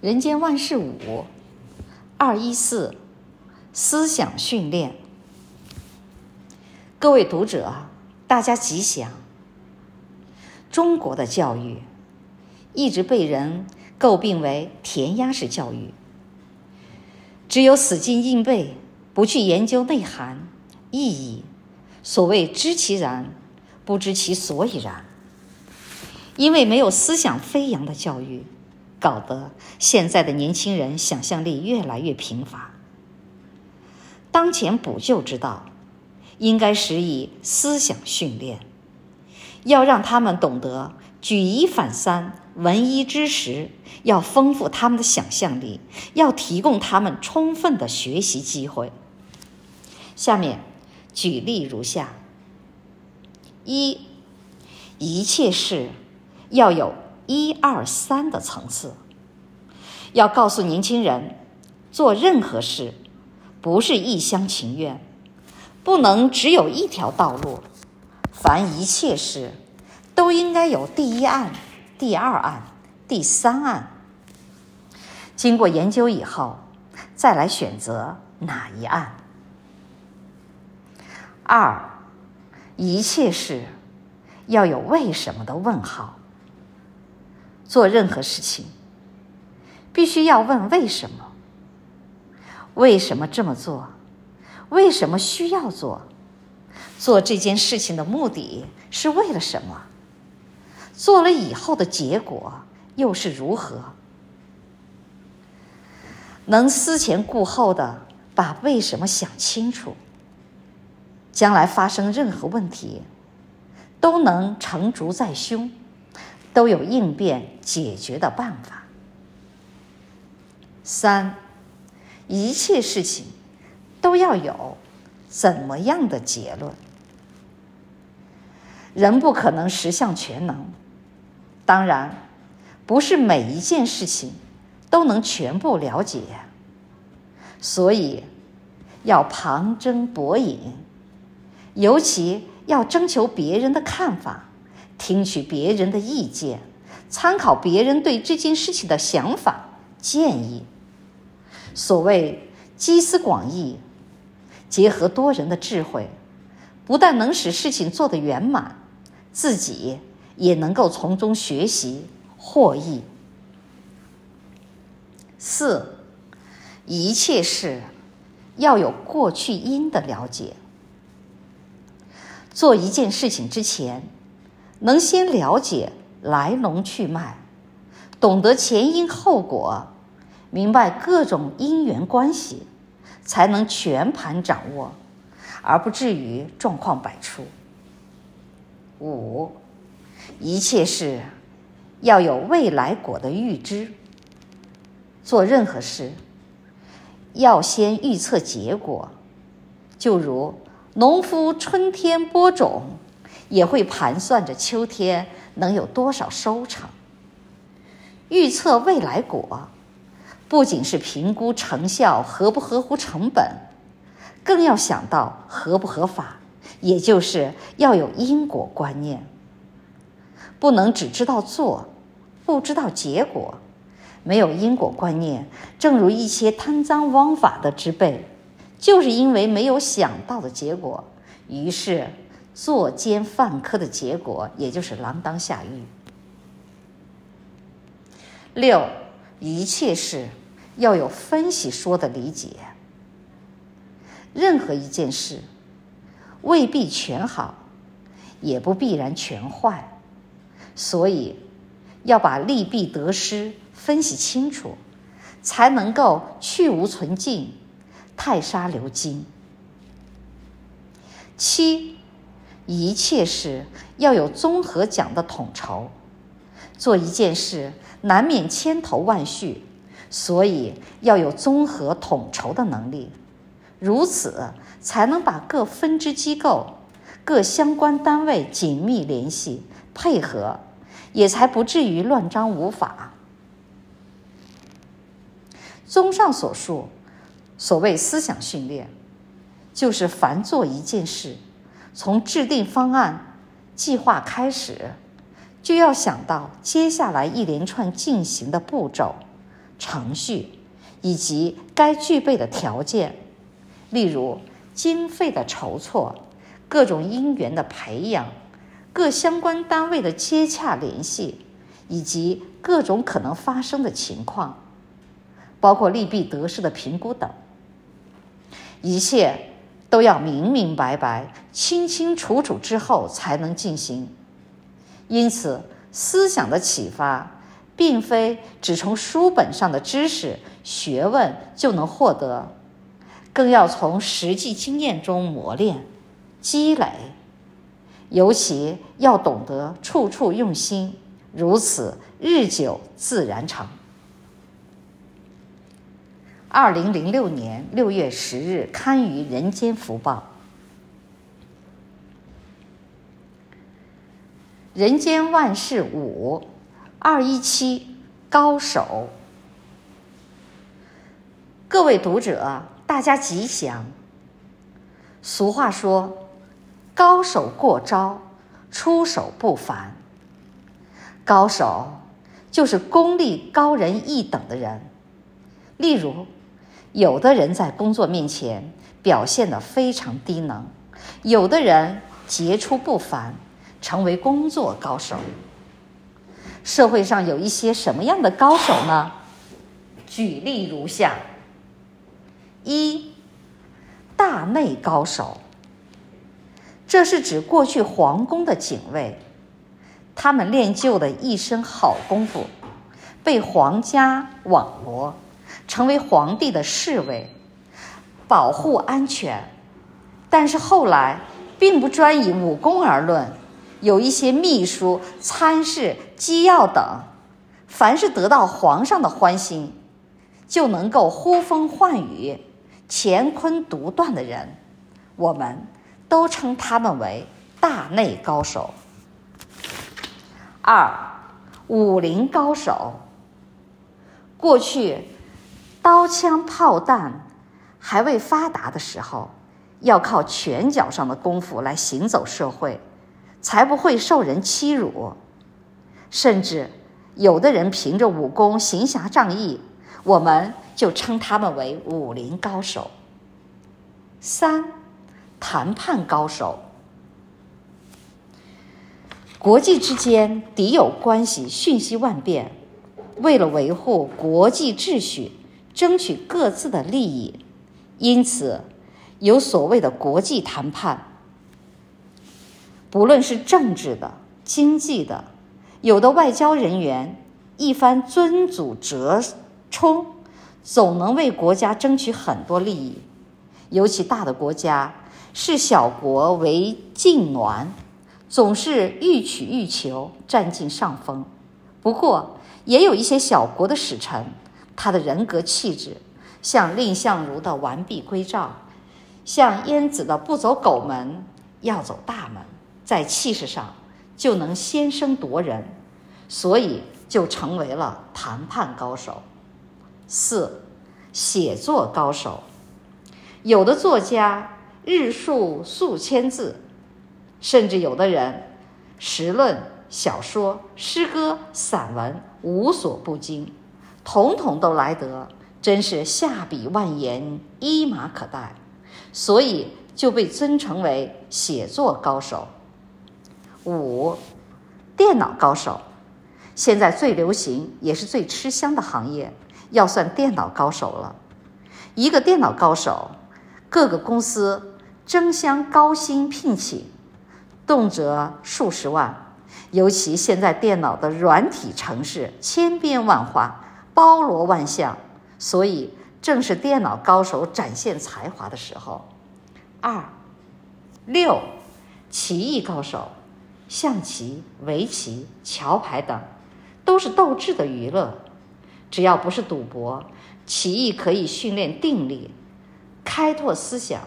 人间万事五二一四思想训练。各位读者，大家吉祥。中国的教育一直被人诟病为填鸭式教育，只有死记硬背，不去研究内涵意义。所谓知其然，不知其所以然。因为没有思想飞扬的教育。搞得现在的年轻人想象力越来越贫乏。当前补救之道，应该施以思想训练，要让他们懂得举一反三、闻一知十，要丰富他们的想象力，要提供他们充分的学习机会。下面举例如下：一，一切事要有。一二三的层次，要告诉年轻人，做任何事不是一厢情愿，不能只有一条道路，凡一切事都应该有第一案、第二案、第三案。经过研究以后，再来选择哪一案。二，一切事要有为什么的问号。做任何事情，必须要问为什么？为什么这么做？为什么需要做？做这件事情的目的是为了什么？做了以后的结果又是如何？能思前顾后的把为什么想清楚，将来发生任何问题，都能成竹在胸。都有应变解决的办法。三，一切事情都要有怎么样的结论？人不可能十项全能，当然，不是每一件事情都能全部了解，所以要旁征博引，尤其要征求别人的看法。听取别人的意见，参考别人对这件事情的想法建议。所谓集思广益，结合多人的智慧，不但能使事情做得圆满，自己也能够从中学习获益。四，一切事要有过去因的了解。做一件事情之前，能先了解来龙去脉，懂得前因后果，明白各种因缘关系，才能全盘掌握，而不至于状况百出。五，一切事要有未来果的预知。做任何事，要先预测结果，就如农夫春天播种。也会盘算着秋天能有多少收成。预测未来果，不仅是评估成效合不合乎成本，更要想到合不合法，也就是要有因果观念。不能只知道做，不知道结果，没有因果观念，正如一些贪赃枉法的之辈，就是因为没有想到的结果，于是。作奸犯科的结果，也就是锒铛下狱。六，一切事要有分析说的理解。任何一件事，未必全好，也不必然全坏，所以要把利弊得失分析清楚，才能够去芜存菁，汰沙留金。七。一切事要有综合讲的统筹，做一件事难免千头万绪，所以要有综合统筹的能力，如此才能把各分支机构、各相关单位紧密联系配合，也才不至于乱章无法。综上所述，所谓思想训练，就是凡做一件事。从制定方案、计划开始，就要想到接下来一连串进行的步骤，程序以及该具备的条件，例如经费的筹措、各种因缘的培养、各相关单位的接洽联系，以及各种可能发生的情况，包括利弊得失的评估等，一切都要明明白白、清清楚楚之后才能进行。因此，思想的启发，并非只从书本上的知识、学问就能获得，更要从实际经验中磨练、积累，尤其要懂得处处用心，如此日久自然成。二零零六年六月十日刊于《人间福报》，人间万事五。二一七高手，各位读者，大家吉祥。俗话说：“高手过招，出手不凡。”高手就是功力高人一等的人。例如，有的人在工作面前表现得非常低能，有的人杰出不凡，成为工作高手。社会上有一些什么样的高手呢？举例如下：一、大内高手，这是指过去皇宫的警卫，他们练就的一身好功夫，被皇家网罗，成为皇帝的侍卫，保护安全。但是后来，并不专以武功而论。有一些秘书、参事、机要等，凡是得到皇上的欢心，就能够呼风唤雨、乾坤独断的人，我们都称他们为大内高手。二、武林高手。过去刀枪炮弹还未发达的时候，要靠拳脚上的功夫来行走社会。才不会受人欺辱，甚至有的人凭着武功行侠仗义，我们就称他们为武林高手。三、谈判高手。国际之间敌友关系瞬息万变，为了维护国际秩序，争取各自的利益，因此有所谓的国际谈判。不论是政治的、经济的，有的外交人员一番尊祖折冲，总能为国家争取很多利益。尤其大的国家视小国为近臠，总是欲取欲求，占尽上风。不过，也有一些小国的使臣，他的人格气质像蔺相如的完璧归赵，像晏子的不走狗门，要走大门。在气势上就能先声夺人，所以就成为了谈判高手。四，写作高手，有的作家日数数千字，甚至有的人时论、小说、诗歌、散文无所不精，统统都来得，真是下笔万言，一马可待，所以就被尊称为写作高手。五，电脑高手，现在最流行也是最吃香的行业，要算电脑高手了。一个电脑高手，各个公司争相高薪聘请，动辄数十万。尤其现在电脑的软体程式千变万化，包罗万象，所以正是电脑高手展现才华的时候。二，六，棋艺高手。象棋、围棋、桥牌等，都是斗智的娱乐。只要不是赌博，棋艺可以训练定力、开拓思想。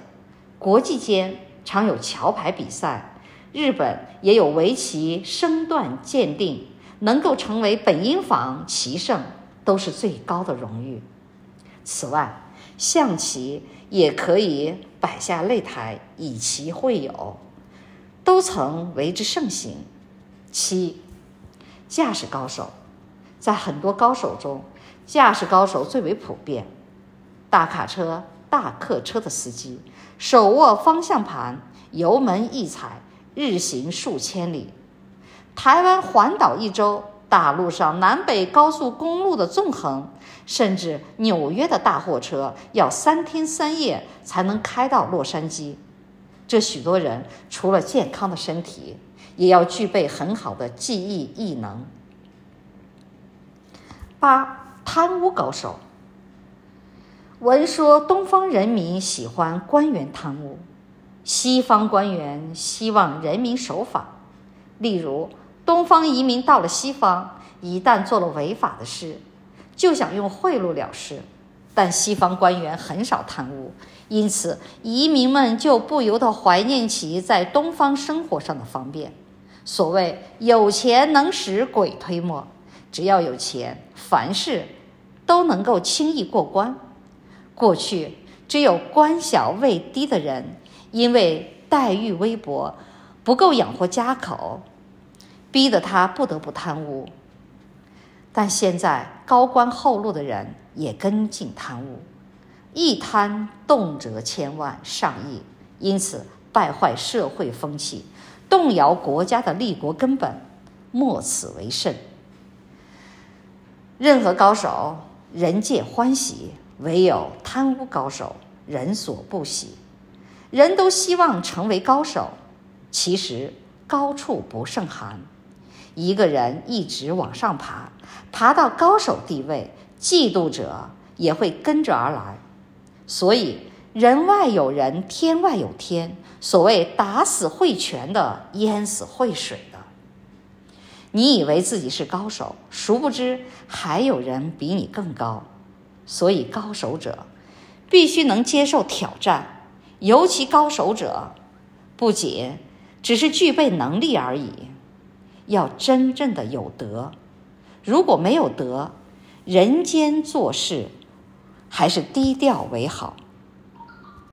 国际间常有桥牌比赛，日本也有围棋升段鉴定，能够成为本因坊棋圣，都是最高的荣誉。此外，象棋也可以摆下擂台，以棋会友。都曾为之盛行。七，驾驶高手，在很多高手中，驾驶高手最为普遍。大卡车、大客车的司机手握方向盘，油门一踩，日行数千里。台湾环岛一周，大陆上南北高速公路的纵横，甚至纽约的大货车要三天三夜才能开到洛杉矶。这许多人除了健康的身体，也要具备很好的记忆艺能。八、贪污高手。闻说东方人民喜欢官员贪污，西方官员希望人民守法。例如，东方移民到了西方，一旦做了违法的事，就想用贿赂了事。但西方官员很少贪污。因此，移民们就不由得怀念起在东方生活上的方便。所谓“有钱能使鬼推磨”，只要有钱，凡事都能够轻易过关。过去，只有官小位低的人，因为待遇微薄，不够养活家口，逼得他不得不贪污。但现在，高官厚禄的人也跟进贪污。一贪动辄千万上亿，因此败坏社会风气，动摇国家的立国根本，莫此为甚。任何高手，人皆欢喜；唯有贪污高手，人所不喜。人都希望成为高手，其实高处不胜寒。一个人一直往上爬，爬到高手地位，嫉妒者也会跟着而来。所以，人外有人，天外有天。所谓打死会拳的，淹死会水的。你以为自己是高手，殊不知还有人比你更高。所以，高手者必须能接受挑战。尤其高手者，不仅只是具备能力而已，要真正的有德。如果没有德，人间做事，还是低调为好。